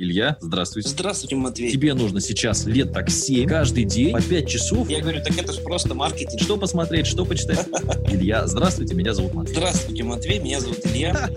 Илья, здравствуйте. Здравствуйте, Матвей. Тебе нужно сейчас лет так 7, каждый день, по 5 часов. Я говорю, так это же просто маркетинг. Что посмотреть, что почитать? Илья, здравствуйте, меня зовут Матвей. Здравствуйте, Матвей, меня зовут Илья.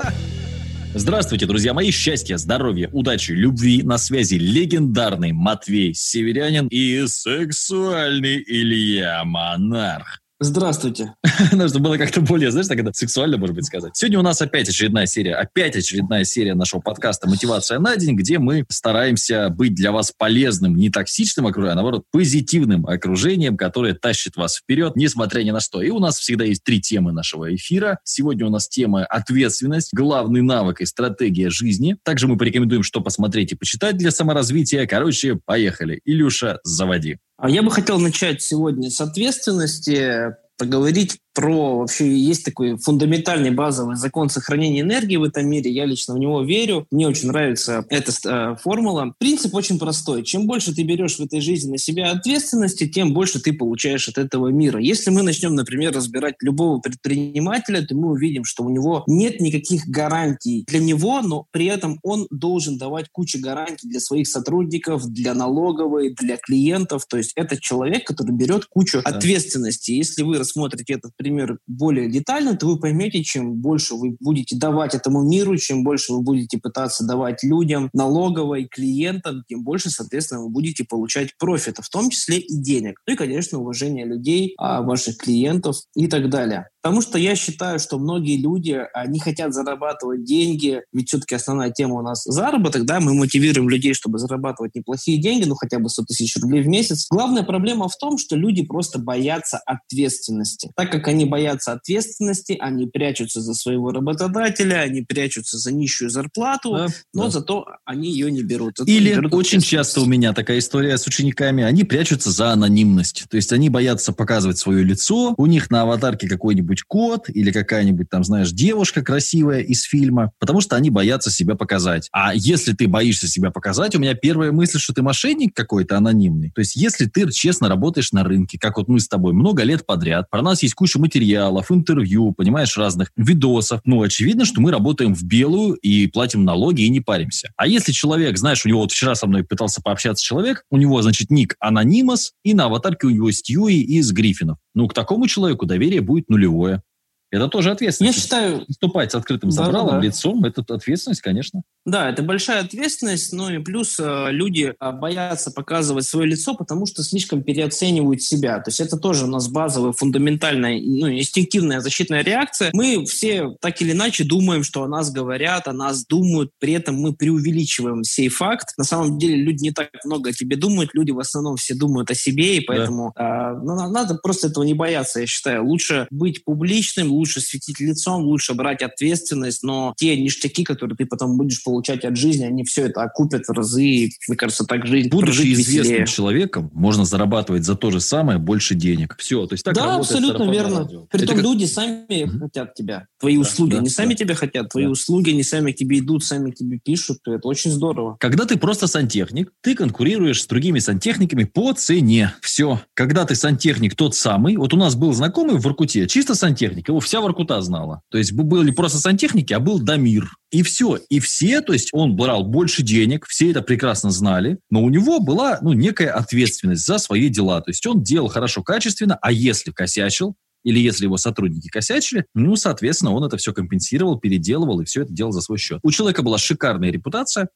Здравствуйте, друзья мои. Счастья, здоровья, удачи, любви. На связи легендарный Матвей Северянин и сексуальный Илья Монарх. Здравствуйте. Нужно было как-то более, знаешь, это сексуально, может быть, сказать. Сегодня у нас опять очередная серия, опять очередная серия нашего подкаста «Мотивация на день», где мы стараемся быть для вас полезным, не токсичным окружением, а наоборот, позитивным окружением, которое тащит вас вперед, несмотря ни на что. И у нас всегда есть три темы нашего эфира. Сегодня у нас тема «Ответственность», главный навык и стратегия жизни. Также мы порекомендуем, что посмотреть и почитать для саморазвития. Короче, поехали. Илюша, заводи. А я бы хотел начать сегодня с ответственности, поговорить про вообще есть такой фундаментальный базовый закон сохранения энергии в этом мире. Я лично в него верю. Мне очень нравится эта э, формула. Принцип очень простой. Чем больше ты берешь в этой жизни на себя ответственности, тем больше ты получаешь от этого мира. Если мы начнем, например, разбирать любого предпринимателя, то мы увидим, что у него нет никаких гарантий для него, но при этом он должен давать кучу гарантий для своих сотрудников, для налоговой, для клиентов. То есть это человек, который берет кучу да. ответственности. Если вы рассмотрите этот пример более детально, то вы поймете, чем больше вы будете давать этому миру, чем больше вы будете пытаться давать людям, налоговой, клиентам, тем больше, соответственно, вы будете получать профита, в том числе и денег. Ну и, конечно, уважение людей, а, ваших клиентов и так далее. Потому что я считаю, что многие люди, они хотят зарабатывать деньги, ведь все-таки основная тема у нас заработок, да, мы мотивируем людей, чтобы зарабатывать неплохие деньги, ну хотя бы 100 тысяч рублей в месяц. Главная проблема в том, что люди просто боятся ответственности. Так как они боятся ответственности, они прячутся за своего работодателя, они прячутся за нищую зарплату, да, но да. зато они ее не берут. Зато Или берут очень часто у меня такая история с учениками, они прячутся за анонимность. То есть они боятся показывать свое лицо, у них на аватарке какой-нибудь какой-нибудь кот или какая-нибудь там, знаешь, девушка красивая из фильма, потому что они боятся себя показать. А если ты боишься себя показать, у меня первая мысль, что ты мошенник какой-то анонимный. То есть если ты честно работаешь на рынке, как вот мы с тобой много лет подряд, про нас есть куча материалов, интервью, понимаешь, разных видосов, ну, очевидно, что мы работаем в белую и платим налоги и не паримся. А если человек, знаешь, у него вот вчера со мной пытался пообщаться человек, у него, значит, ник анонимос, и на аватарке у него Стьюи из Гриффинов. Ну, к такому человеку доверие будет нулевое. Это тоже ответственность. Я считаю... Выступать с открытым да, забралом, да. лицом, это ответственность, конечно. Да, это большая ответственность, но и плюс э, люди э, боятся показывать свое лицо, потому что слишком переоценивают себя. То есть это тоже у нас базовая, фундаментальная, ну, инстинктивная защитная реакция. Мы все так или иначе думаем, что о нас говорят, о нас думают, при этом мы преувеличиваем сей факт. На самом деле люди не так много о тебе думают, люди в основном все думают о себе, и поэтому да. э, ну, надо просто этого не бояться, я считаю. Лучше быть публичным, лучше светить лицом, лучше брать ответственность, но те ништяки, которые ты потом будешь получать от жизни, они все это окупят в разы. Мне кажется, так жизнь Будучи известным веселее. человеком, можно зарабатывать за то же самое больше денег. Все, то есть так Да, абсолютно верно. Притом как... люди сами mm-hmm. хотят тебя, твои да, услуги. Да, они да. сами тебя хотят, твои да. услуги, они сами к тебе идут, сами к тебе пишут. Это очень здорово. Когда ты просто сантехник, ты конкурируешь с другими сантехниками по цене. Все. Когда ты сантехник тот самый, вот у нас был знакомый в Воркуте, чисто сантехник, его вся Воркута знала. То есть были просто сантехники, а был Дамир. И все. И все, то есть он брал больше денег, все это прекрасно знали, но у него была ну, некая ответственность за свои дела. То есть он делал хорошо, качественно, а если косячил, или если его сотрудники косячили, ну, соответственно, он это все компенсировал, переделывал и все это делал за свой счет. У человека была шикарная репутация,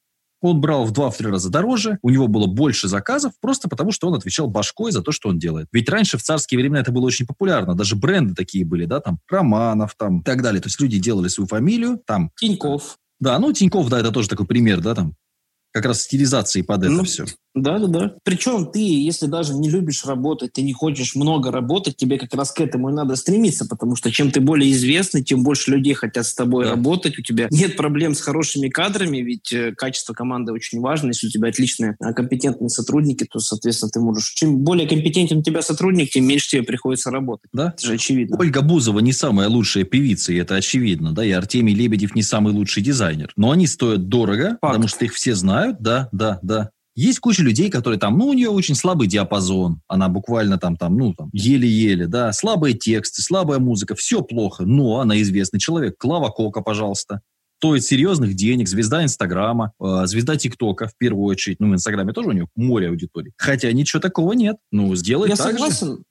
он брал в два-три раза дороже, у него было больше заказов, просто потому что он отвечал башкой за то, что он делает. Ведь раньше в царские времена это было очень популярно, даже бренды такие были, да, там, Романов, там, и так далее. То есть люди делали свою фамилию, там... Тиньков. Да, ну, Тиньков, да, это тоже такой пример, да, там, как раз стилизации под это ну, все. Да, да, да. Причем ты, если даже не любишь работать, ты не хочешь много работать, тебе как раз к этому и надо стремиться, потому что чем ты более известный, тем больше людей хотят с тобой да. работать. У тебя нет проблем с хорошими кадрами, ведь э, качество команды очень важно. Если у тебя отличные, а, компетентные сотрудники, то, соответственно, ты можешь... Чем более компетентен у тебя сотрудник, тем меньше тебе приходится работать. Да? Это же очевидно. Ольга Бузова не самая лучшая певица, и это очевидно, да, и Артемий Лебедев не самый лучший дизайнер. Но они стоят дорого, Факт. потому что их все знают, да, да, да. Есть куча людей, которые там, ну, у нее очень слабый диапазон, она буквально там, там, ну, там, еле-еле, да, слабые тексты, слабая музыка, все плохо, но она известный человек. Клава Кока, пожалуйста. стоит серьезных денег, звезда Инстаграма, э, звезда ТикТока в первую очередь. Ну, в Инстаграме тоже у него море аудитории. Хотя ничего такого нет. Ну, сделай Я так согласен. же.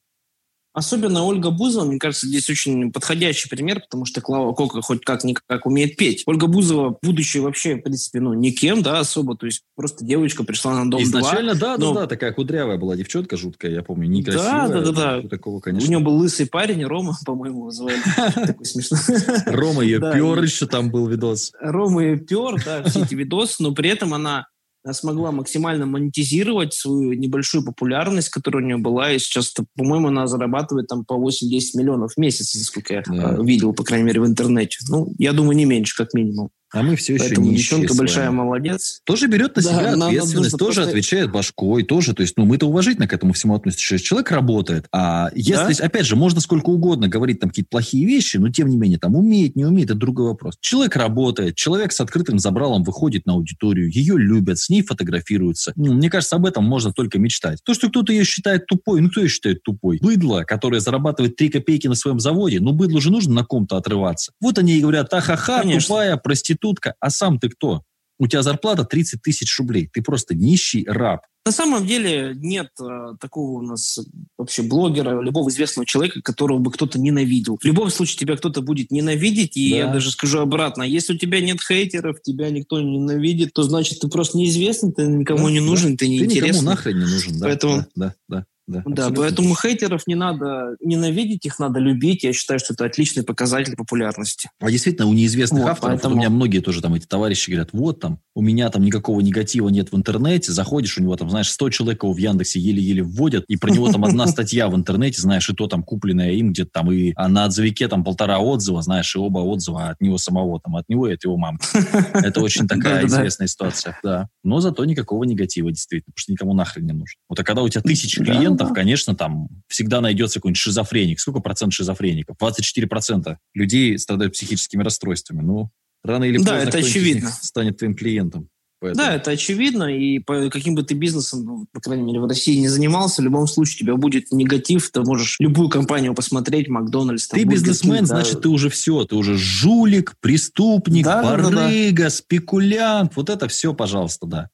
Особенно Ольга Бузова, мне кажется, здесь очень подходящий пример, потому что Клава Кока хоть как-никак умеет петь. Ольга Бузова, будучи вообще, в принципе, ну, никем, да, особо, то есть просто девочка пришла на Дом Изначально, 2, да, но... да, да, такая кудрявая была девчонка жуткая, я помню, некрасивая. Да, да, да, да. Такого, конечно. У нее был лысый парень, Рома, по-моему, звали. Такой смешной. Рома ее пер еще там был видос. Рома ее пер, да, все эти видосы, но при этом она смогла максимально монетизировать свою небольшую популярность, которая у нее была, и сейчас, по-моему, она зарабатывает там по 8-10 миллионов в месяц, насколько я да. видел, по крайней мере, в интернете. Ну, я думаю, не меньше, как минимум. А мы все еще Поэтому девчонка большая молодец. Тоже берет на да, себя ответственность, тоже просто... отвечает башкой, тоже. То есть, ну, мы-то уважительно к этому всему относимся. Человек работает. А если, да? опять же, можно сколько угодно говорить там какие-то плохие вещи, но тем не менее, там, умеет, не умеет, это другой вопрос. Человек работает, человек с открытым забралом выходит на аудиторию, ее любят, с ней фотографируются. Ну, мне кажется, об этом можно только мечтать. То, что кто-то ее считает тупой, ну, кто ее считает тупой? Быдло, которое зарабатывает 3 копейки на своем заводе, ну, быдлу же нужно на ком-то отрываться. Вот они и говорят, ахаха, тупая проститутка, а сам ты кто? У тебя зарплата 30 тысяч рублей. Ты просто нищий раб. На самом деле нет э, такого у нас вообще блогера, любого известного человека, которого бы кто-то ненавидел. В любом случае тебя кто-то будет ненавидеть, и да. я даже скажу обратно, если у тебя нет хейтеров, тебя никто не ненавидит, то значит ты просто неизвестный, ты никому да, не нужен, да. ты неинтересный. Ты никому нахрен не нужен, да. Поэтому... Да, да, да. Да, да поэтому хейтеров не надо ненавидеть, их надо любить. Я считаю, что это отличный показатель популярности. А действительно, у неизвестных вот, авторов, поэтому... у меня многие тоже там эти товарищи говорят, вот там, у меня там никакого негатива нет в интернете, заходишь, у него там, знаешь, 100 человек его в Яндексе еле-еле вводят, и про него там одна статья в интернете, знаешь, и то там купленная им где-то там, и а на отзывике там полтора отзыва, знаешь, и оба отзыва от него самого, там, от него и от его мамы. Это очень такая известная ситуация, да. Но зато никакого негатива, действительно, потому что никому нахрен не нужен. Вот а когда у тебя тысячи клиентов, конечно, там всегда найдется какой-нибудь шизофреник. Сколько процент шизофреников? 24 процента людей страдают психическими расстройствами. Ну, рано или поздно да, это очевидно. станет твоим клиентом. Поэтому. Да, это очевидно, и по каким бы ты бизнесом, ну, по крайней мере, в России не занимался, в любом случае у тебя будет негатив, ты можешь любую компанию посмотреть, Макдональдс. Ты бизнесмен, да. значит, ты уже все, ты уже жулик, преступник, да, барыга, да, да. спекулянт, вот это все, пожалуйста, да.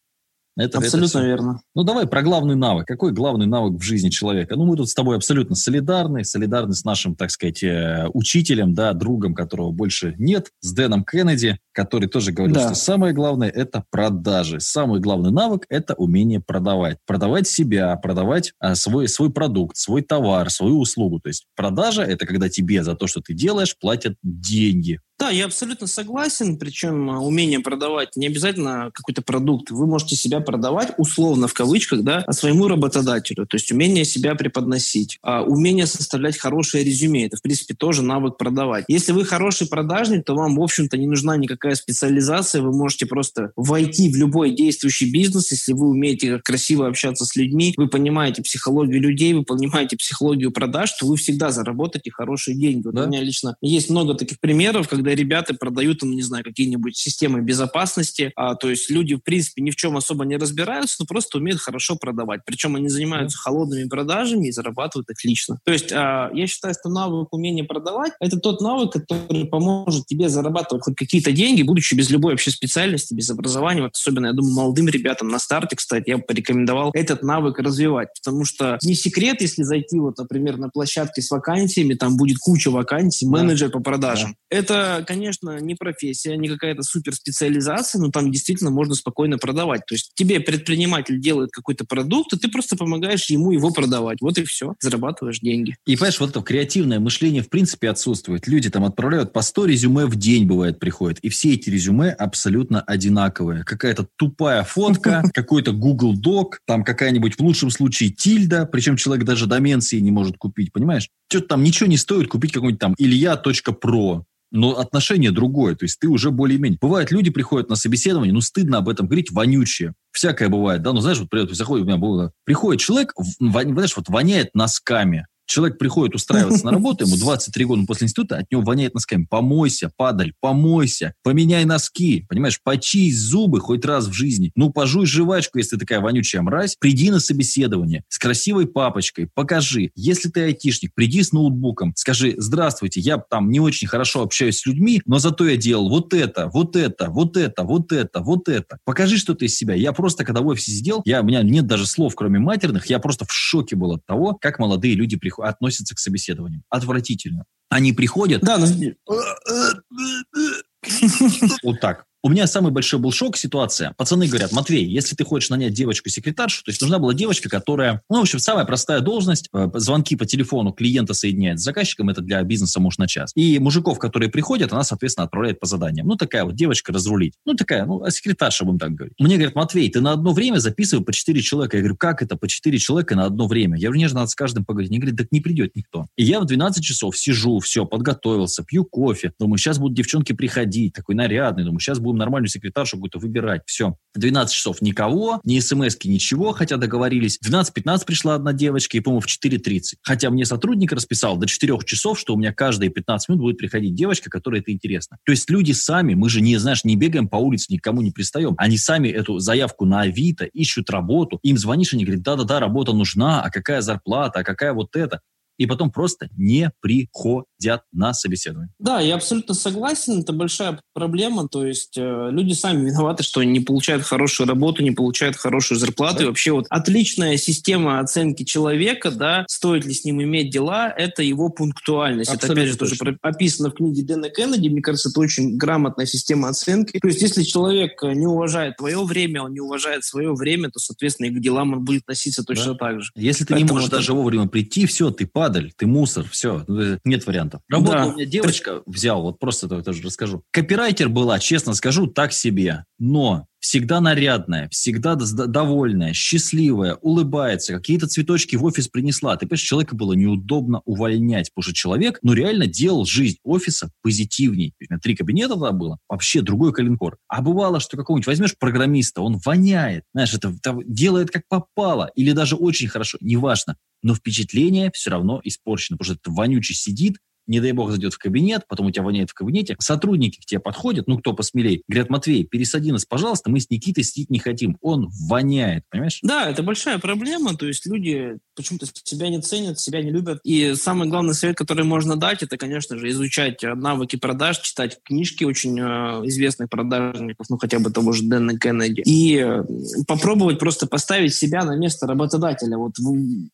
Это, абсолютно это верно. Ну, давай про главный навык. Какой главный навык в жизни человека? Ну, мы тут с тобой абсолютно солидарны, солидарны с нашим, так сказать, э, учителем, да, другом, которого больше нет, с Дэном Кеннеди, который тоже говорил, да. что самое главное – это продажи. Самый главный навык – это умение продавать. Продавать себя, продавать а, свой, свой продукт, свой товар, свою услугу. То есть продажа – это когда тебе за то, что ты делаешь, платят деньги. Да, я абсолютно согласен. Причем а, умение продавать не обязательно какой-то продукт. Вы можете себя продавать условно в кавычках, да, своему работодателю. То есть умение себя преподносить, а умение составлять хорошее резюме. Это, в принципе, тоже навык продавать. Если вы хороший продажник, то вам, в общем-то, не нужна никакая специализация. Вы можете просто войти в любой действующий бизнес, если вы умеете красиво общаться с людьми, вы понимаете психологию людей, вы понимаете психологию продаж, то вы всегда заработаете хорошие деньги. Вот да? У меня лично есть много таких примеров, когда ребята продают, не знаю, какие-нибудь системы безопасности, а, то есть люди, в принципе, ни в чем особо не разбираются, но просто умеют хорошо продавать. Причем они занимаются холодными продажами и зарабатывают отлично. То есть а, я считаю, что навык умения продавать – это тот навык, который поможет тебе зарабатывать хоть какие-то деньги, будучи без любой вообще специальности, без образования. Вот особенно, я думаю, молодым ребятам на старте, кстати, я бы порекомендовал этот навык развивать, потому что не секрет, если зайти вот, например, на площадке с вакансиями, там будет куча вакансий, менеджер по продажам. Да. Это конечно, не профессия, не какая-то суперспециализация, но там действительно можно спокойно продавать. То есть тебе предприниматель делает какой-то продукт, и ты просто помогаешь ему его продавать. Вот и все. Зарабатываешь деньги. И понимаешь, вот это креативное мышление в принципе отсутствует. Люди там отправляют по 100 резюме в день, бывает, приходят. И все эти резюме абсолютно одинаковые. Какая-то тупая фотка, какой-то Google Doc, там какая-нибудь в лучшем случае тильда, причем человек даже домен не может купить, понимаешь? Что-то там ничего не стоит купить какой-нибудь там илья.про но отношение другое. То есть ты уже более-менее... Бывает, люди приходят на собеседование, ну, стыдно об этом говорить, вонючие. Всякое бывает, да, ну, знаешь, вот заходит, у меня было... Приходит человек, знаешь, вот воняет носками. Человек приходит устраиваться на работу, ему 23 года после института, от него воняет носками. Помойся, падаль, помойся, поменяй носки, понимаешь, почисть зубы хоть раз в жизни. Ну, пожуй жвачку, если такая вонючая мразь. Приди на собеседование с красивой папочкой, покажи. Если ты айтишник, приди с ноутбуком, скажи, здравствуйте, я там не очень хорошо общаюсь с людьми, но зато я делал вот это, вот это, вот это, вот это, вот это. Покажи что-то из себя. Я просто, когда в офисе сидел, я, у меня нет даже слов, кроме матерных, я просто в шоке был от того, как молодые люди приходят, относятся к собеседованиям. Отвратительно. Они приходят... Да, но... Вот так. У меня самый большой был шок ситуация. Пацаны говорят, Матвей, если ты хочешь нанять девочку-секретаршу, то есть нужна была девочка, которая, ну, в общем, самая простая должность, э, звонки по телефону клиента соединяет с заказчиком, это для бизнеса муж на час. И мужиков, которые приходят, она, соответственно, отправляет по заданиям. Ну, такая вот девочка разрулить. Ну, такая, ну, а секретарша, будем так говорить. Мне говорят, Матвей, ты на одно время записывай по 4 человека. Я говорю, как это по 4 человека на одно время? Я говорю, же надо с каждым поговорить. Они говорят, так не придет никто. И я в 12 часов сижу, все, подготовился, пью кофе. Думаю, сейчас будут девчонки приходить, такой нарядный. Думаю, сейчас будем нормальную секретаршу какую-то выбирать. Все. 12 часов никого, ни смс ничего, хотя договорились. 12-15 пришла одна девочка, и, по-моему, в 4.30. Хотя мне сотрудник расписал до 4 часов, что у меня каждые 15 минут будет приходить девочка, которой это интересно. То есть люди сами, мы же не, знаешь, не бегаем по улице, никому не пристаем. Они сами эту заявку на Авито ищут работу. Им звонишь, они говорят, да-да-да, работа нужна, а какая зарплата, а какая вот это и потом просто не приходят на собеседование. Да, я абсолютно согласен, это большая проблема, то есть э, люди сами виноваты, что не получают хорошую работу, не получают хорошую зарплату, да. и вообще вот отличная система оценки человека, да, стоит ли с ним иметь дела, это его пунктуальность. Абсолютно это, опять же, тоже описано в книге Дэна Кеннеди, мне кажется, это очень грамотная система оценки. То есть, если человек не уважает твое время, он не уважает свое время, то, соответственно, и к делам он будет относиться точно да. так же. Если ты Поэтому не можешь это... даже вовремя прийти, все, ты падаль, ты мусор, все, ну, нет вариантов. Работа да. у меня девочка взял, вот просто это тоже расскажу. Копирайтер была, честно скажу, так себе, но всегда нарядная, всегда довольная, счастливая, улыбается, какие-то цветочки в офис принесла. Ты понимаешь, человека было неудобно увольнять, потому что человек, ну, реально делал жизнь офиса позитивней. На три кабинета тогда было, вообще другой калинкор. А бывало, что какого-нибудь возьмешь программиста, он воняет, знаешь, это, это делает как попало, или даже очень хорошо, неважно но впечатление все равно испорчено, потому что этот вонючий сидит, не дай бог зайдет в кабинет, потом у тебя воняет в кабинете, сотрудники к тебе подходят, ну, кто посмелей, говорят, Матвей, пересади нас, пожалуйста, мы с Никитой сидеть не хотим, он воняет, понимаешь? Да, это большая проблема, то есть люди почему-то себя не ценят, себя не любят, и самый главный совет, который можно дать, это, конечно же, изучать навыки продаж, читать книжки очень э, известных продажников, ну, хотя бы того же Дэна Кеннеди, и э, попробовать просто поставить себя на место работодателя, вот,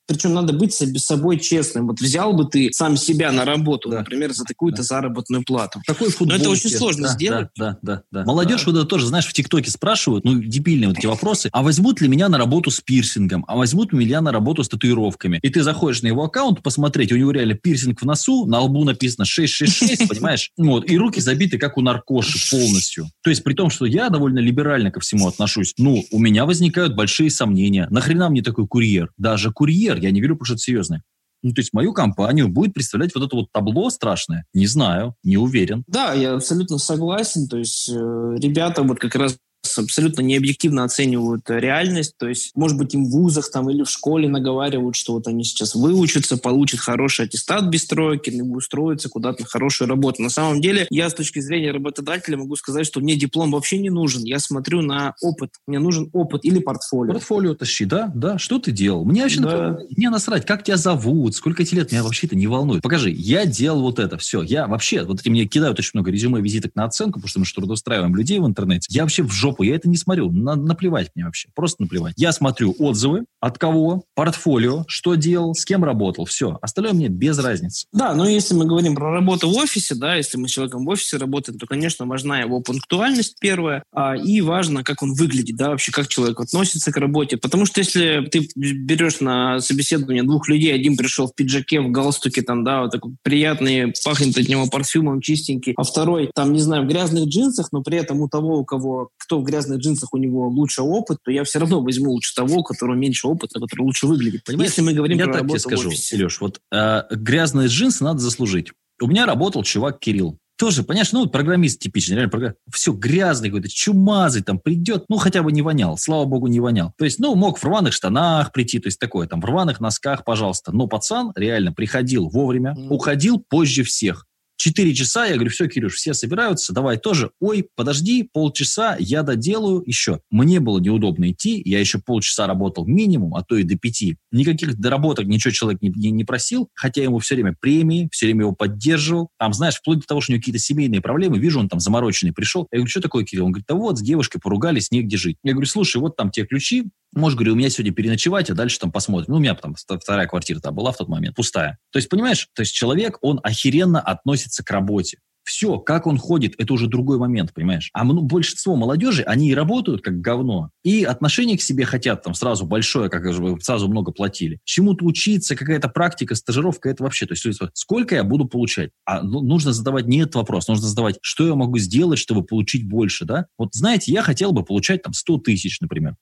причем надо быть с собой честным, вот взял бы ты сам себя на работу, работу, да. например, за такую-то да. заработную плату. Какой футбол? Но это очень сложно да, сделать. Да, да, да. да. Молодежь да. вот это тоже, знаешь, в ТикТоке спрашивают, ну, дебильные вот эти вопросы, а возьмут ли меня на работу с пирсингом, а возьмут ли меня на работу с татуировками? И ты заходишь на его аккаунт посмотреть, у него реально пирсинг в носу, на лбу написано 666, понимаешь? Вот, и руки забиты, как у наркоши полностью. То есть при том, что я довольно либерально ко всему отношусь, ну, у меня возникают большие сомнения. Нахрена мне такой курьер? Даже курьер, я не говорю, потому что это серьезно. Ну, то есть мою компанию будет представлять вот это вот табло страшное? Не знаю, не уверен. Да, я абсолютно согласен. То есть э, ребята вот как раз абсолютно необъективно оценивают реальность. То есть, может быть, им в вузах там или в школе наговаривают, что вот они сейчас выучатся, получат хороший аттестат без тройки, устроятся куда-то на хорошую работу. На самом деле, я с точки зрения работодателя могу сказать, что мне диплом вообще не нужен. Я смотрю на опыт. Мне нужен опыт или портфолио. Портфолио тащи, да? Да. Что ты делал? Мне вообще да. мне насрать, как тебя зовут, сколько тебе лет, меня вообще это не волнует. Покажи, я делал вот это, все. Я вообще, вот эти мне кидают очень много резюме, визиток на оценку, потому что мы же трудоустраиваем людей в интернете. Я вообще в жопу я это не смотрю. На, наплевать мне вообще. Просто наплевать. Я смотрю отзывы, от кого, портфолио, что делал, с кем работал. Все. Остальное мне без разницы. Да, но если мы говорим про работу в офисе, да, если мы с человеком в офисе работаем, то, конечно, важна его пунктуальность первая, а, и важно, как он выглядит, да, вообще, как человек относится к работе. Потому что если ты берешь на собеседование двух людей, один пришел в пиджаке, в галстуке, там, да, вот такой приятный, пахнет от него парфюмом, чистенький, а второй, там, не знаю, в грязных джинсах, но при этом у того, у кого, кто грязных джинсах, у него лучше опыт, то я все равно возьму лучше того, у которого меньше опыта, который лучше выглядит. Понимаешь? Если мы говорим я про так тебе скажу, Илюш, вот э, грязные джинсы надо заслужить. У меня работал чувак Кирилл. тоже, понимаешь, ну, программист типичный, реально, программ... все грязный какой-то, чумазый там придет, ну, хотя бы не вонял, слава богу, не вонял. То есть, ну, мог в рваных штанах прийти, то есть такое, там, в рваных носках, пожалуйста. Но пацан реально приходил вовремя, mm. уходил позже всех. Четыре часа, я говорю, все, Кирюш, все собираются, давай тоже. Ой, подожди, полчаса, я доделаю еще. Мне было неудобно идти, я еще полчаса работал минимум, а то и до пяти. Никаких доработок, ничего человек не, не, не просил, хотя ему все время премии, все время его поддерживал. Там, знаешь, вплоть до того, что у него какие-то семейные проблемы, вижу, он там замороченный пришел. Я говорю, что такое, Кирилл? Он говорит, да вот, с девушкой поругались, негде жить. Я говорю, слушай, вот там те ключи, Можешь, говорю, у меня сегодня переночевать, а дальше там посмотрим. Ну, у меня там вторая квартира там была в тот момент, пустая. То есть, понимаешь, то есть человек, он охеренно относится к работе. Все, как он ходит, это уже другой момент, понимаешь? А большинство молодежи, они и работают как говно, и отношение к себе хотят там сразу большое, как сразу много платили. Чему-то учиться, какая-то практика, стажировка, это вообще, то есть сколько я буду получать? А ну, нужно задавать не этот вопрос, нужно задавать, что я могу сделать, чтобы получить больше, да? Вот знаете, я хотел бы получать там 100 тысяч, например.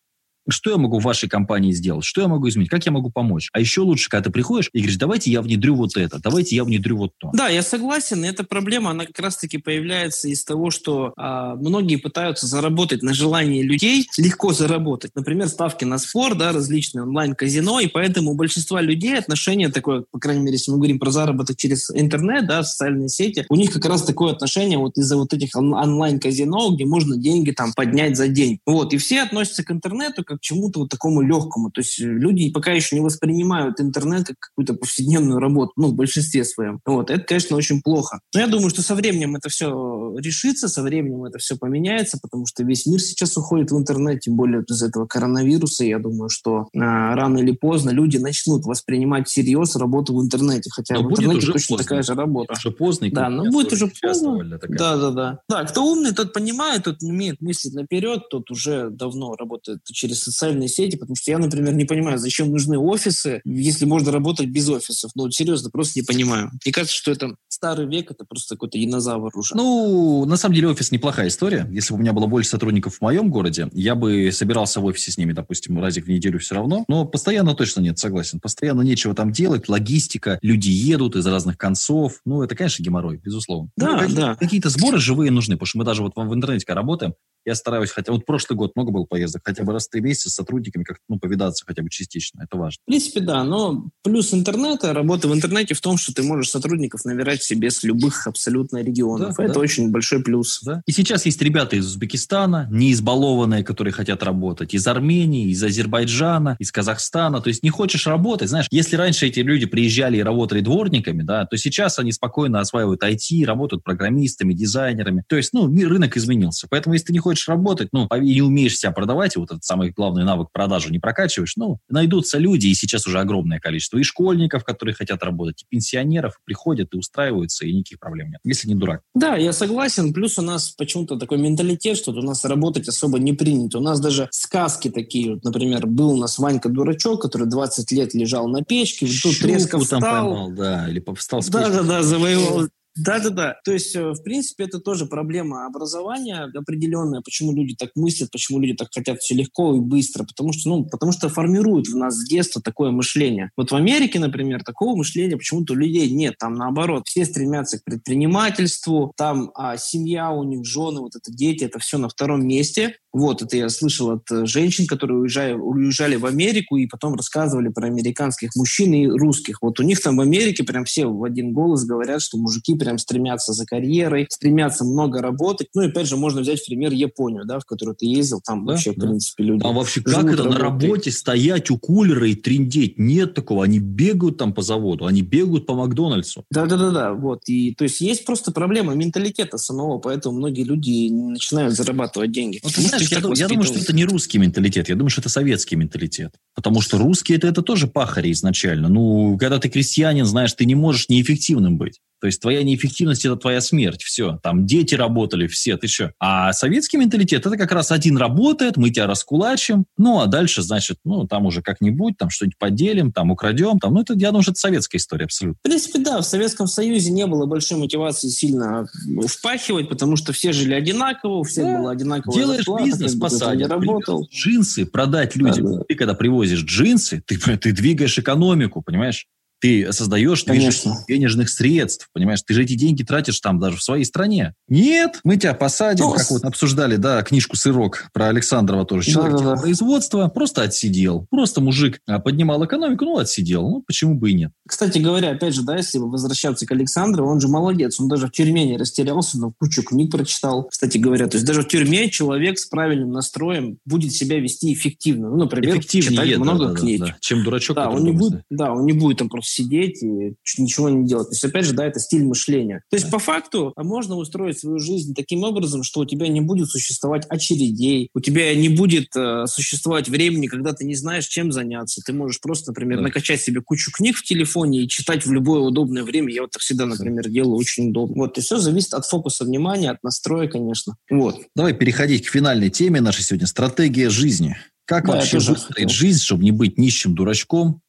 Что я могу в вашей компании сделать? Что я могу изменить? Как я могу помочь? А еще лучше, когда ты приходишь и говоришь, давайте я внедрю вот это, давайте я внедрю вот то. Да, я согласен. Эта проблема, она как раз-таки появляется из того, что а, многие пытаются заработать на желании людей, легко заработать. Например, ставки на спор, да, различные онлайн-казино, и поэтому у большинства людей отношение такое, по крайней мере, если мы говорим про заработок через интернет, да, социальные сети, у них как раз такое отношение вот из-за вот этих онлайн-казино, где можно деньги там поднять за день. Вот, и все относятся к интернету как к чему-то вот такому легкому. То есть люди пока еще не воспринимают интернет как какую-то повседневную работу, ну, в большинстве своем. Вот, это, конечно, очень плохо. Но я думаю, что со временем это все решится, со временем это все поменяется, потому что весь мир сейчас уходит в интернет, тем более из этого коронавируса. Я думаю, что а, рано или поздно люди начнут воспринимать всерьез работу в интернете, хотя но в интернете точно поздно. такая же работа. Уже поздно. Да, но будет уже поздно. Да, да, да. Да, кто умный, тот понимает, тот умеет мыслить наперед, тот уже давно работает через социальные сети, потому что я, например, не понимаю, зачем нужны офисы, если можно работать без офисов. Ну, серьезно, просто не понимаю. Мне кажется, что это старый век, это просто какой-то динозавр уже. Ну, на самом деле офис неплохая история. Если бы у меня было больше сотрудников в моем городе, я бы собирался в офисе с ними, допустим, разик в неделю все равно. Но постоянно точно нет, согласен. Постоянно нечего там делать, логистика, люди едут из разных концов. Ну, это, конечно, геморрой, безусловно. Да, ну, да. Какие-то сборы живые нужны, потому что мы даже вот в интернете когда работаем, я стараюсь, хотя вот прошлый год много было поездок, хотя бы раз в три месяца с сотрудниками как ну, повидаться хотя бы частично. Это важно. В принципе, да. Но плюс интернета, работа в интернете в том, что ты можешь сотрудников набирать себе с любых абсолютно регионов. Да, это да. очень большой плюс. Да. И сейчас есть ребята из Узбекистана, не избалованные, которые хотят работать, из Армении, из Азербайджана, из Казахстана. То есть не хочешь работать, знаешь, если раньше эти люди приезжали и работали дворниками, да, то сейчас они спокойно осваивают IT, работают программистами, дизайнерами. То есть, ну, рынок изменился. Поэтому, если ты не хочешь хочешь работать, ну, и не умеешь себя продавать, и вот этот самый главный навык продажи не прокачиваешь, ну, найдутся люди, и сейчас уже огромное количество, и школьников, которые хотят работать, и пенсионеров, приходят и устраиваются, и никаких проблем нет, если не дурак. Да, я согласен. Плюс у нас почему-то такой менталитет, что у нас работать особо не принято. У нас даже сказки такие, вот, например, был у нас Ванька-дурачок, который 20 лет лежал на печке, тут резко встал. там поймал, да, или встал с Да-да-да, завоевал да-да-да. То есть, э, в принципе, это тоже проблема образования определенная. Почему люди так мыслят, почему люди так хотят все легко и быстро. Потому что, ну, потому что формируют в нас с детства такое мышление. Вот в Америке, например, такого мышления почему-то у людей нет. Там наоборот, все стремятся к предпринимательству, там а, семья у них, жены, вот это дети, это все на втором месте. Вот, это я слышал от э, женщин, которые уезжали, уезжали в Америку и потом рассказывали про американских мужчин и русских. Вот у них там в Америке прям все в один голос говорят, что мужики прям стремятся за карьерой, стремятся много работать. Ну и опять же, можно взять в пример Японию, да, в которую ты ездил, там да, вообще, да. в принципе, люди Там вообще как это на работе стоять у кулера и триндеть? Нет такого. Они бегают там по заводу, они бегают по Макдональдсу. Да-да-да, вот. И то есть есть просто проблема менталитета самого, поэтому многие люди начинают зарабатывать деньги. Вот, знаешь, я, я думаю, что это не русский менталитет, я думаю, что это советский менталитет. Потому что русские это, это тоже пахари изначально. Ну, когда ты крестьянин, знаешь, ты не можешь неэффективным быть. То есть твоя неэффективность – это твоя смерть. Все. Там дети работали, все, ты что? А советский менталитет – это как раз один работает, мы тебя раскулачим, ну, а дальше, значит, ну, там уже как-нибудь, там что-нибудь поделим, там украдем, там, ну, это, я думаю, что это советская история абсолютно. В принципе, да, в Советском Союзе не было большой мотивации сильно впахивать, потому что все жили одинаково, у всех да. было одинаково. Делаешь зарплата, бизнес, посадят, работал. джинсы продать людям. Да, да. Ты когда привозишь джинсы, ты, ты двигаешь экономику, понимаешь? Ты создаешь Конечно. денежных средств, понимаешь? Ты же эти деньги тратишь там даже в своей стране. Нет, мы тебя посадим, ну, как вот обсуждали, да, книжку «Сырок» про Александрова тоже. Человек да, да, да. производства просто отсидел. Просто мужик а, поднимал экономику, ну, отсидел. Ну, почему бы и нет. Кстати говоря, опять же, да, если возвращаться к Александру, он же молодец. Он даже в тюрьме не растерялся, но кучу книг прочитал, кстати говоря. То есть даже в тюрьме человек с правильным настроем будет себя вести эффективно. Ну, например, читать много да, книг. Да, да. Чем дурачок. Да, он не будет, да, он не будет там просто сидеть и ничего не делать. То есть, опять же, да, это стиль мышления. То есть, по факту, можно устроить свою жизнь таким образом, что у тебя не будет существовать очередей, у тебя не будет э, существовать времени, когда ты не знаешь, чем заняться. Ты можешь просто, например, да. накачать себе кучу книг в телефоне и читать в любое удобное время. Я вот так всегда, например, делаю очень удобно. Вот, и все зависит от фокуса внимания, от настроя, конечно. Вот. Давай переходить к финальной теме нашей сегодня. Стратегия жизни. Как да, вообще выстроить жизнь, чтобы не быть нищим дурачком,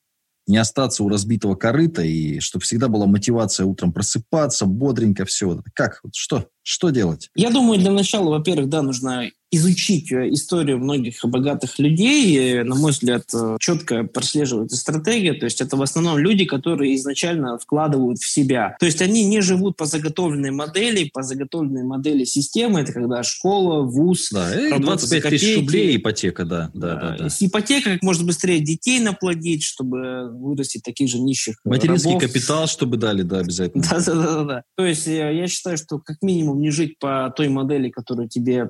не остаться у разбитого корыта, и чтобы всегда была мотивация утром просыпаться, бодренько все. Как? Что? Что делать? Я думаю, для начала, во-первых, да, нужно изучить э, историю многих богатых людей. На мой взгляд, э, четко прослеживается стратегия. То есть это в основном люди, которые изначально вкладывают в себя. То есть они не живут по заготовленной модели, по заготовленной модели системы. Это когда школа, вуз, да, 25 тысяч рублей ипотека, да. да, да, да. Ипотека, как можно быстрее детей наплодить, чтобы вырастить таких же нищих Материнский рабов. капитал, чтобы дали, да, обязательно. Да, да, да, да. То есть э, я считаю, что как минимум не жить по той модели, которую тебе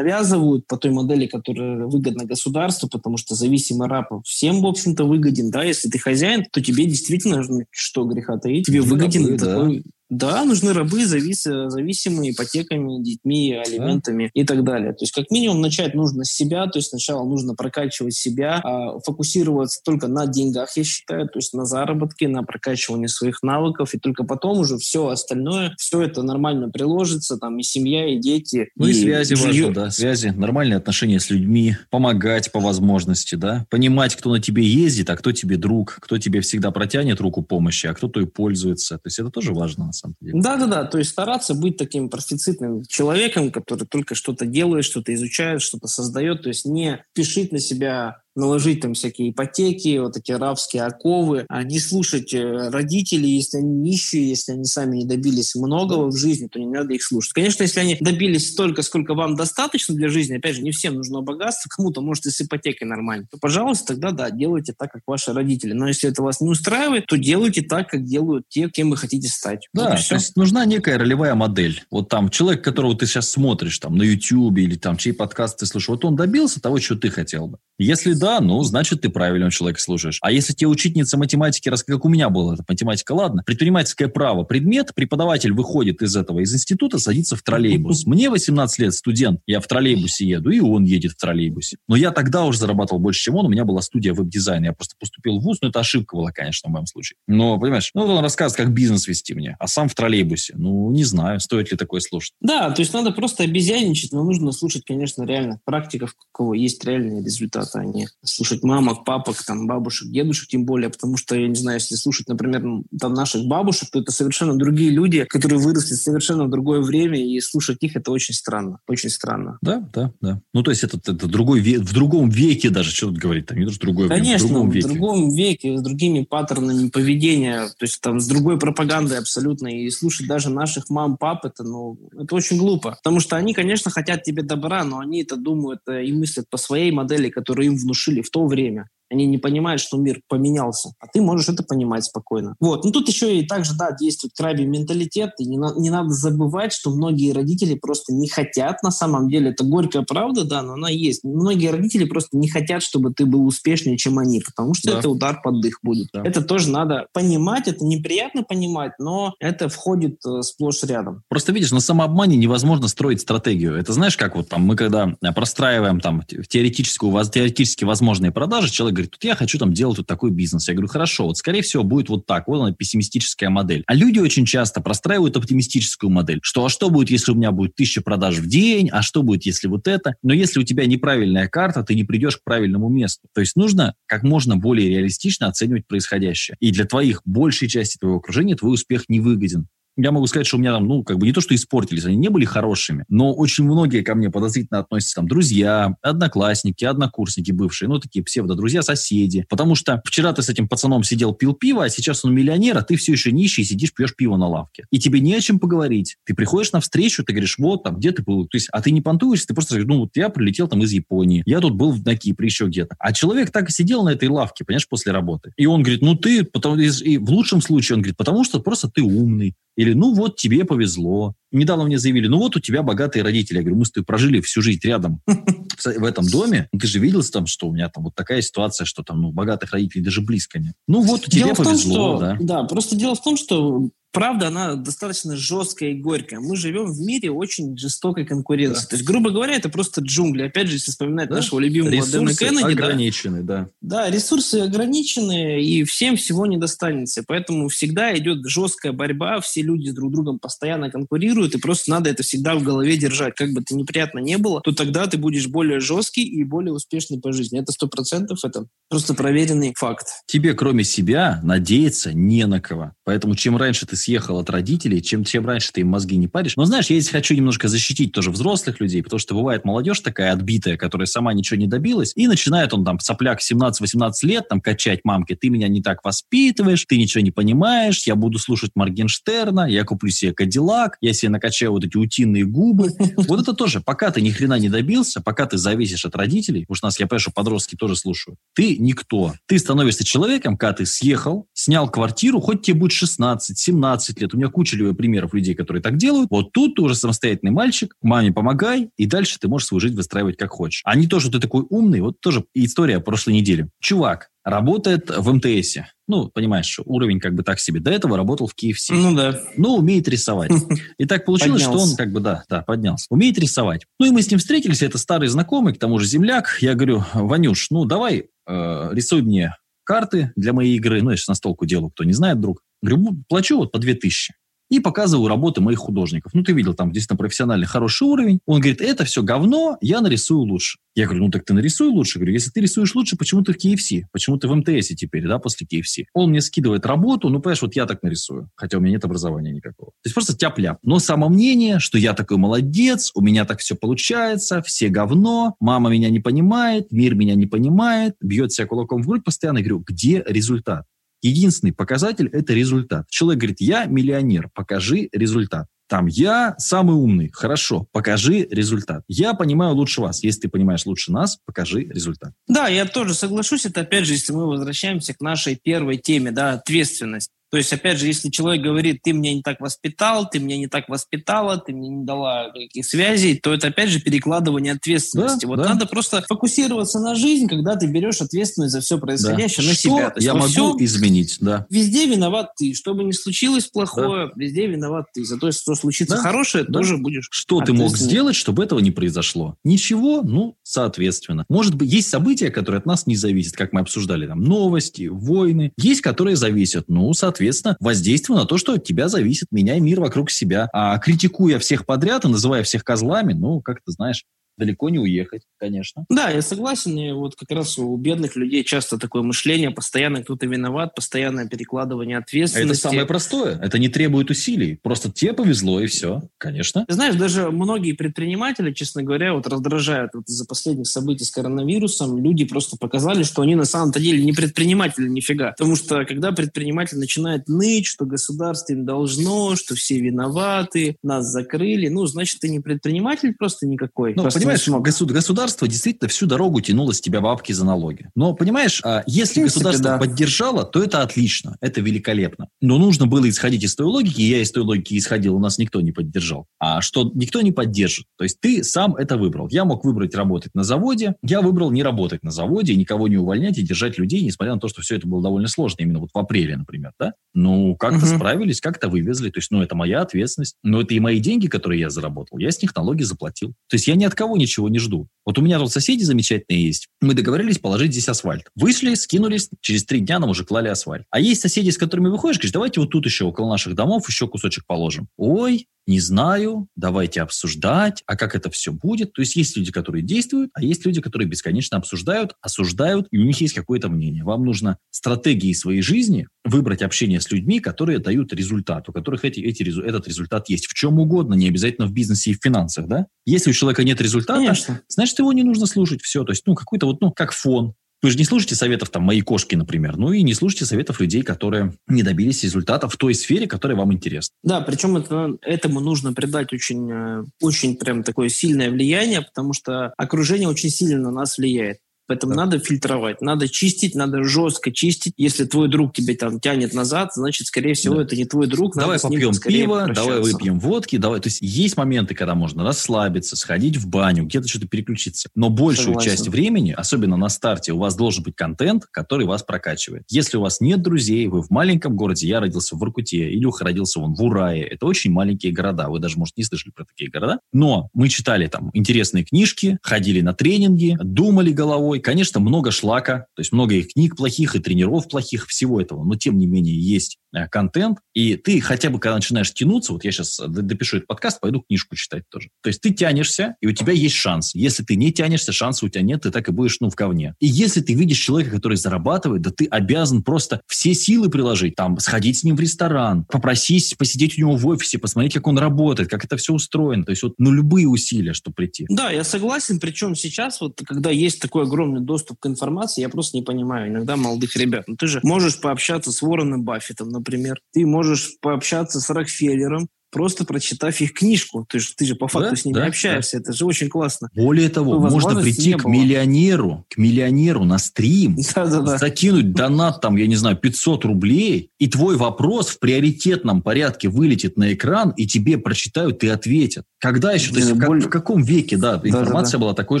навязывают, по той модели, которая выгодна государству, потому что зависимый раб всем, в общем-то, выгоден. Да? Если ты хозяин, то тебе действительно, что греха таить, тебе выгоден рабы, такой да. Да, нужны рабы, завис, зависимые ипотеками, детьми, алиментами да. и так далее. То есть как минимум начать нужно с себя, то есть сначала нужно прокачивать себя, а, фокусироваться только на деньгах, я считаю, то есть на заработке, на прокачивании своих навыков, и только потом уже все остальное, все это нормально приложится, там и семья, и дети. Ну и, и связи жилье. важно, да, связи, нормальные отношения с людьми, помогать по возможности, да, понимать, кто на тебе ездит, а кто тебе друг, кто тебе всегда протянет руку помощи, а кто то и пользуется. То есть это тоже важно, самом деле. Да-да-да, то есть стараться быть таким профицитным человеком, который только что-то делает, что-то изучает, что-то создает, то есть не пишить на себя наложить там всякие ипотеки, вот такие рабские оковы, а не слушать э, родителей, если они нищие, если они сами не добились многого в жизни, то не надо их слушать. Конечно, если они добились столько, сколько вам достаточно для жизни, опять же, не всем нужно богатство, кому-то, может, и с ипотекой нормально, то, пожалуйста, тогда, да, делайте так, как ваши родители. Но если это вас не устраивает, то делайте так, как делают те, кем вы хотите стать. Да, вот то есть нужна некая ролевая модель. Вот там человек, которого ты сейчас смотришь там на YouTube или там чей подкаст ты слушаешь, вот он добился того, что ты хотел бы. Если да, ну, значит, ты правильного человека слушаешь. А если тебе учительница математики, раз как у меня была эта математика, ладно, предпринимательское право, предмет, преподаватель выходит из этого, из института, садится в троллейбус. Мне 18 лет, студент, я в троллейбусе еду, и он едет в троллейбусе. Но я тогда уже зарабатывал больше, чем он, у меня была студия веб-дизайна, я просто поступил в ВУЗ, но это ошибка была, конечно, в моем случае. Но, понимаешь, ну, он рассказывает, как бизнес вести мне, а сам в троллейбусе. Ну, не знаю, стоит ли такое слушать. Да, то есть надо просто обезьяничать, но нужно слушать, конечно, реально практиков, у кого есть реальные результаты а не слушать мамок, папок, там, бабушек, дедушек, тем более, потому что, я не знаю, если слушать, например, там, наших бабушек, то это совершенно другие люди, которые выросли совершенно в другое время, и слушать их это очень странно, очень странно. Да, да, да. Ну, то есть это, это другой век, в другом веке даже, что тут говорить, там, не даже другой Конечно, в другом веке. в другом веке, с другими паттернами поведения, то есть там с другой пропагандой абсолютно, и слушать даже наших мам, пап, это, ну, это очень глупо, потому что они, конечно, хотят тебе добра, но они это думают э, и мыслят по своей модели, которую им внушили в то время. Они не понимают, что мир поменялся, а ты можешь это понимать спокойно. Вот. Ну, тут еще и также, да, действует краби менталитет, и не, на, не надо забывать, что многие родители просто не хотят, на самом деле, это горькая правда, да, но она есть. Многие родители просто не хотят, чтобы ты был успешнее, чем они, потому что да. это удар под дых будет. Да. Это тоже надо понимать, это неприятно понимать, но это входит э, сплошь рядом. Просто видишь, на самообмане невозможно строить стратегию. Это знаешь, как вот там мы когда простраиваем там теоретическую, теоретически возможные продажи, человек говорит, тут я хочу там делать вот такой бизнес. Я говорю, хорошо, вот скорее всего будет вот так, вот она пессимистическая модель. А люди очень часто простраивают оптимистическую модель, что а что будет, если у меня будет тысяча продаж в день, а что будет, если вот это. Но если у тебя неправильная карта, ты не придешь к правильному месту. То есть нужно как можно более реалистично оценивать происходящее. И для твоих, большей части твоего окружения твой успех не выгоден. Я могу сказать, что у меня там, ну, как бы не то, что испортились, они не были хорошими, но очень многие ко мне подозрительно относятся, там, друзья, одноклассники, однокурсники бывшие, ну, такие псевдо-друзья, соседи. Потому что вчера ты с этим пацаном сидел, пил пиво, а сейчас он миллионер, а ты все еще нищий, сидишь, пьешь пиво на лавке. И тебе не о чем поговорить. Ты приходишь на встречу, ты говоришь, вот, там, где ты был? То есть, а ты не понтуешься, ты просто говоришь, ну, вот я прилетел там из Японии, я тут был на Кипре, еще где-то. А человек так и сидел на этой лавке, понимаешь, после работы. И он говорит, ну, ты, потому, и в лучшем случае он говорит, потому что просто ты умный, или, ну вот, тебе повезло. Недавно мне заявили, ну вот у тебя богатые родители. Я говорю, мы с тобой прожили всю жизнь рядом в этом доме. Ты же видел там, что у меня там вот такая ситуация, что там, ну, богатых родителей даже близко нет. Ну вот, тебе дело повезло, том, что, да. Да, просто дело в том, что правда, она достаточно жесткая и горькая. Мы живем в мире очень жестокой конкуренции. Да. То есть, грубо говоря, это просто джунгли. Опять же, если вспоминать да? нашего любимого ресурсы Дэна Кеннеди. ограничены, да. да. Да, ресурсы ограничены, и всем всего не достанется. Поэтому всегда идет жесткая борьба, все люди друг другом постоянно конкурируют, и просто надо это всегда в голове держать. Как бы это неприятно не было, то тогда ты будешь более жесткий и более успешный по жизни. Это сто процентов, это просто проверенный факт. Тебе, кроме себя, надеяться не на кого. Поэтому чем раньше ты съехал от родителей, чем, чем раньше ты им мозги не паришь. Но знаешь, я здесь хочу немножко защитить тоже взрослых людей, потому что бывает молодежь такая отбитая, которая сама ничего не добилась, и начинает он там, сопляк 17-18 лет, там, качать мамки, ты меня не так воспитываешь, ты ничего не понимаешь, я буду слушать Моргенштерна, я куплю себе Кадиллак, я себе накачаю вот эти утиные губы. Вот это тоже, пока ты ни хрена не добился, пока ты зависишь от родителей, что нас, я понимаю, что подростки тоже слушают, ты никто. Ты становишься человеком, когда ты съехал, снял квартиру, хоть тебе будет 16, 17, 15 лет. У меня куча примеров людей, которые так делают. Вот тут ты уже самостоятельный мальчик, маме помогай, и дальше ты можешь свою жизнь выстраивать как хочешь. А не то, что ты такой умный. Вот тоже история прошлой недели. Чувак работает в МТСе. Ну, понимаешь, уровень как бы так себе. До этого работал в KFC. Ну да. Но умеет рисовать. И так получилось, поднялся. что он как бы, да, да, поднялся. Умеет рисовать. Ну и мы с ним встретились, это старый знакомый, к тому же земляк. Я говорю, Ванюш, ну давай э, рисуй мне карты для моей игры. Ну, я сейчас на столку делаю, кто не знает, друг. Говорю, плачу вот по 2000 и показываю работы моих художников. Ну, ты видел, там действительно профессиональный хороший уровень. Он говорит, это все говно, я нарисую лучше. Я говорю, ну так ты нарисуй лучше. говорю, если ты рисуешь лучше, почему ты в KFC? Почему ты в МТС теперь, да, после KFC? Он мне скидывает работу, ну, понимаешь, вот я так нарисую, хотя у меня нет образования никакого. То есть просто тяп-ляп. Но само мнение, что я такой молодец, у меня так все получается, все говно, мама меня не понимает, мир меня не понимает, бьет себя кулаком в грудь постоянно. Я говорю, где результат? Единственный показатель – это результат. Человек говорит, я миллионер, покажи результат. Там, я самый умный, хорошо, покажи результат. Я понимаю лучше вас. Если ты понимаешь лучше нас, покажи результат. Да, я тоже соглашусь. Это, опять же, если мы возвращаемся к нашей первой теме, да, ответственность. То есть, опять же, если человек говорит, ты меня не так воспитал, ты меня не так воспитала, ты мне не дала каких связей, то это, опять же, перекладывание ответственности. Да, вот да. надо просто фокусироваться на жизнь, когда ты берешь ответственность за все происходящее да. на что себя. То я могу всем, изменить, да. Везде виноват ты. Что бы ни случилось плохое, да. везде виноват ты. За то, что случится да. хорошее, да. тоже будешь Что ты мог сделать, чтобы этого не произошло? Ничего, ну, соответственно. Может быть, есть события, которые от нас не зависят, как мы обсуждали, там, новости, войны. Есть, которые зависят, ну, соответственно соответственно, воздействую на то, что от тебя зависит, меняй мир вокруг себя. А критикуя всех подряд и называя всех козлами, ну, как ты знаешь, далеко не уехать, конечно. Да, я согласен. И вот как раз у бедных людей часто такое мышление, постоянно кто-то виноват, постоянное перекладывание ответственности. Это самое простое. Это не требует усилий. Просто тебе повезло, и все. Конечно. Ты знаешь, даже многие предприниматели, честно говоря, вот раздражают вот из-за последних событий с коронавирусом. Люди просто показали, что они на самом-то деле не предприниматели нифига. Потому что когда предприниматель начинает ныть, что государство им должно, что все виноваты, нас закрыли, ну, значит, ты не предприниматель просто никакой. Ну, просто понимаешь, государ- государство действительно всю дорогу тянуло с тебя бабки за налоги. Но, понимаешь, а, если принципе, государство да. поддержало, то это отлично, это великолепно. Но нужно было исходить из той логики, и я из той логики исходил, у нас никто не поддержал. А что никто не поддержит. То есть ты сам это выбрал. Я мог выбрать работать на заводе, я выбрал не работать на заводе, никого не увольнять и держать людей, несмотря на то, что все это было довольно сложно, именно вот в апреле, например, да? Ну, как-то угу. справились, как-то вывезли. То есть, ну, это моя ответственность. Но это и мои деньги, которые я заработал. Я с них налоги заплатил. То есть я ни от кого ничего не жду. Вот у меня тут соседи замечательные есть. Мы договорились положить здесь асфальт. Вышли, скинулись, через три дня нам уже клали асфальт. А есть соседи, с которыми выходишь, говоришь, давайте вот тут еще около наших домов еще кусочек положим. Ой, не знаю, давайте обсуждать, а как это все будет. То есть есть люди, которые действуют, а есть люди, которые бесконечно обсуждают, осуждают, и у них есть какое-то мнение. Вам нужно стратегии своей жизни выбрать общение с людьми, которые дают результат, у которых эти, эти, этот результат есть в чем угодно, не обязательно в бизнесе и в финансах, да? Если у человека нет результата, Конечно. значит, его не нужно слушать, все. То есть, ну, какой-то вот, ну, как фон. Вы же не слушаете советов там моей кошки, например, ну и не слушайте советов людей, которые не добились результата в той сфере, которая вам интересна. Да, причем это, этому нужно придать очень, э, очень прям такое сильное влияние, потому что окружение очень сильно на нас влияет. Поэтому да. надо фильтровать, надо чистить, надо жестко чистить. Если твой друг тебя там тянет назад, значит, скорее всего, да. это не твой друг. Давай попьем пиво, давай выпьем водки, давай. То есть есть моменты, когда можно расслабиться, сходить в баню, где-то что-то переключиться. Но большую Согласен. часть времени, особенно на старте, у вас должен быть контент, который вас прокачивает. Если у вас нет друзей, вы в маленьком городе, я родился в Воркуте, Илюха родился вон в Урае, это очень маленькие города, вы даже, может, не слышали про такие города, но мы читали там интересные книжки, ходили на тренинги, думали головой, Конечно, много шлака, то есть много и книг плохих, и тренеров плохих, всего этого, но тем не менее есть контент, и ты хотя бы, когда начинаешь тянуться, вот я сейчас допишу этот подкаст, пойду книжку читать тоже. То есть ты тянешься, и у тебя есть шанс. Если ты не тянешься, шанса у тебя нет, ты так и будешь, ну, в говне. И если ты видишь человека, который зарабатывает, да ты обязан просто все силы приложить, там, сходить с ним в ресторан, попросить посидеть у него в офисе, посмотреть, как он работает, как это все устроено. То есть вот, ну, любые усилия, чтобы прийти. Да, я согласен, причем сейчас, вот, когда есть такой огромный доступ к информации, я просто не понимаю иногда молодых ребят. Ну, ты же можешь пообщаться с Уорреном Баффетом, например, ты можешь пообщаться с Рокфеллером, просто прочитав их книжку. Ты же, ты же по факту да, с ними да, общаешься. Да. Это же очень классно. Более того, ну, можно прийти к миллионеру, к миллионеру на стрим, да, да, да. закинуть донат, там, я не знаю, 500 рублей, и твой вопрос в приоритетном порядке вылетит на экран, и тебе прочитают и ответят. Когда еще? То есть, более... в, в каком веке, да, информация да, да. была такой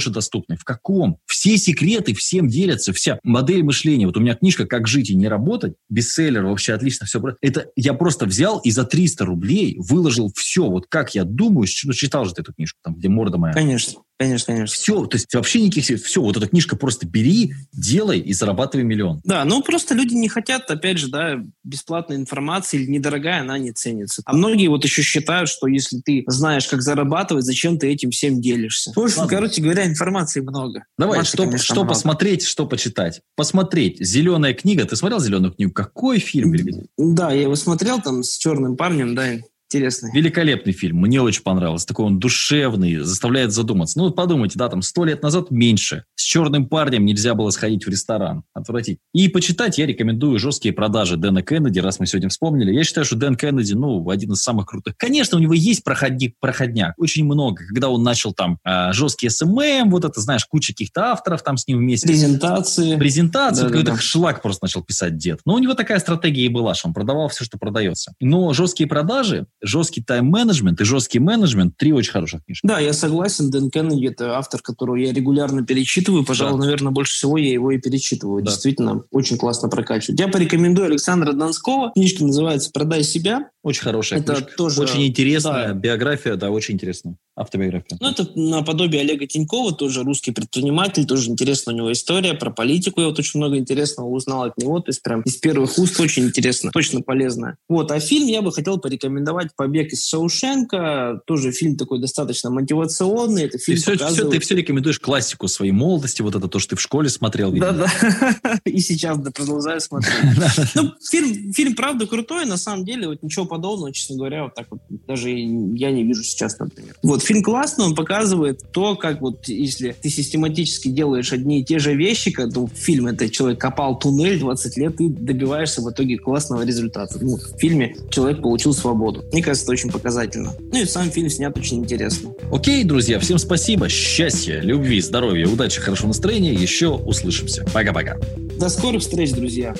же доступной? В каком? Все секреты всем делятся, вся модель мышления. Вот у меня книжка «Как жить и не работать», бестселлер, вообще отлично все. Это я просто взял и за 300 рублей вы выложил все, вот как я думаю, ну, читал же ты эту книжку, там, где морда моя. Конечно. Конечно, конечно. Все, то есть вообще никаких... Все, вот эта книжка просто бери, делай и зарабатывай миллион. Да, ну просто люди не хотят, опять же, да, бесплатной информации или недорогая, она не ценится. А многие вот еще считают, что если ты знаешь, как зарабатывать, зачем ты этим всем делишься? В общем, Ладно. короче говоря, информации много. Давай, Маши, что, конечно, что много. посмотреть, что почитать? Посмотреть. «Зеленая книга». Ты смотрел «Зеленую книгу»? Какой фильм? Да, я его смотрел там с черным парнем, да, Интересный. Великолепный фильм. Мне очень понравился. Такой он душевный, заставляет задуматься. Ну, вот подумайте, да, там сто лет назад меньше. С черным парнем нельзя было сходить в ресторан. Отвратить. И почитать я рекомендую «Жесткие продажи» Дэна Кеннеди, раз мы сегодня вспомнили. Я считаю, что Дэн Кеннеди, ну, один из самых крутых. Конечно, у него есть проходник, проходняк. Очень много. Когда он начал там э, жесткий SMM, вот это, знаешь, куча каких-то авторов там с ним вместе. Презентации. Презентации. Да, какой-то да, да. шлак просто начал писать дед. Но у него такая стратегия и была, что он продавал все, что продается. Но жесткие продажи жесткий тайм-менеджмент и жесткий менеджмент – три очень хороших книжки. Да, я согласен. Дэн Кеннеди – это автор, которого я регулярно перечитываю. Пожалуй, да. наверное, больше всего я его и перечитываю. Да. Действительно, очень классно прокачивает. Я порекомендую Александра Донского. Книжка называется «Продай себя». Очень хорошая это книжка. Тоже, очень интересная. Да. Биография, да, очень интересная. Автобиография. Ну, это наподобие Олега Тинькова, тоже русский предприниматель, тоже интересная у него история про политику. Я вот очень много интересного узнал от него, то есть прям из первых уст очень интересно, точно полезно. Вот, а фильм я бы хотел порекомендовать «Побег из Шоушенка», тоже фильм такой достаточно мотивационный. Это фильм ты, все, показывает... все, ты все рекомендуешь классику своей молодости, вот это то, что ты в школе смотрел. Да-да, и сейчас да, продолжаю смотреть. Ну, фильм, фильм правда крутой, на самом деле, вот ничего подобного, честно говоря, вот так вот даже я не вижу сейчас, например. Вот, фильм классный, он показывает то, как вот если ты систематически делаешь одни и те же вещи, как ну, фильм это человек копал туннель 20 лет, ты добиваешься в итоге классного результата. Ну, в фильме человек получил свободу. Мне кажется, это очень показательно. Ну и сам фильм снят очень интересно. Окей, друзья, всем спасибо. Счастья, любви, здоровья, удачи, хорошего настроения. Еще услышимся. Пока-пока. До скорых встреч, друзья.